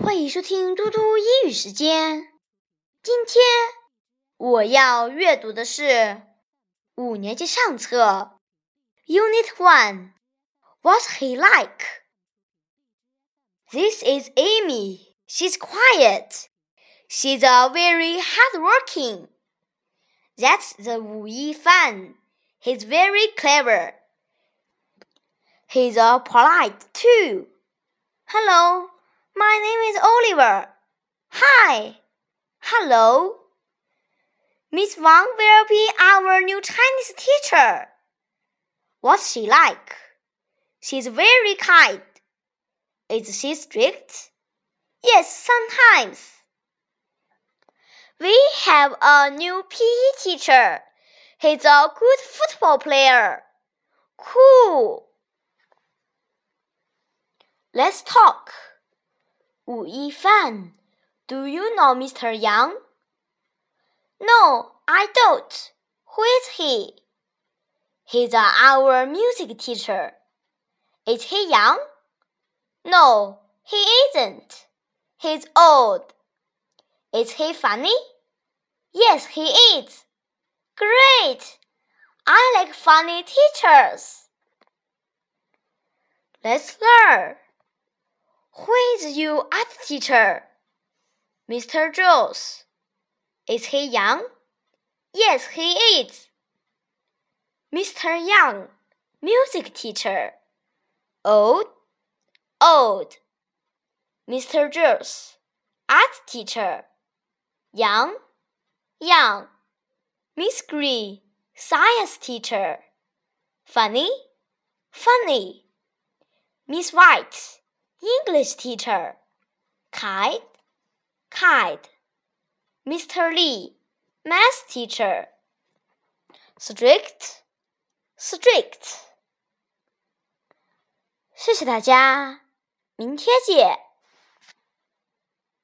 欢迎收听嘟嘟英语时间。今天我要阅读的是五年级上册 Unit One。What's he like? This is Amy. She's quiet. She's a very hardworking. That's the Wu Yifan. He's very clever. He's a polite too. Hello. My name is Oliver. Hi. Hello. Miss Wang will be our new Chinese teacher. What's she like? She's very kind. Is she strict? Yes, sometimes. We have a new PE teacher. He's a good football player. Cool. Let's talk. Wu Yifan, do you know Mr. Young? No, I don't. Who is he? He's our music teacher. Is he young? No, he isn't. He's old. Is he funny? Yes, he is. Great! I like funny teachers. Let's learn. Who is your art teacher? Mr. Jones. Is he young? Yes, he is. Mr. Young, music teacher. Old? Old. Mr. Jones, art teacher. Young? Young. Miss Green, science teacher. Funny? Funny. Miss White, English teacher. Kite? Kite. Mr. Lee, math teacher. Strict? Strict. 谢谢大家，明天见。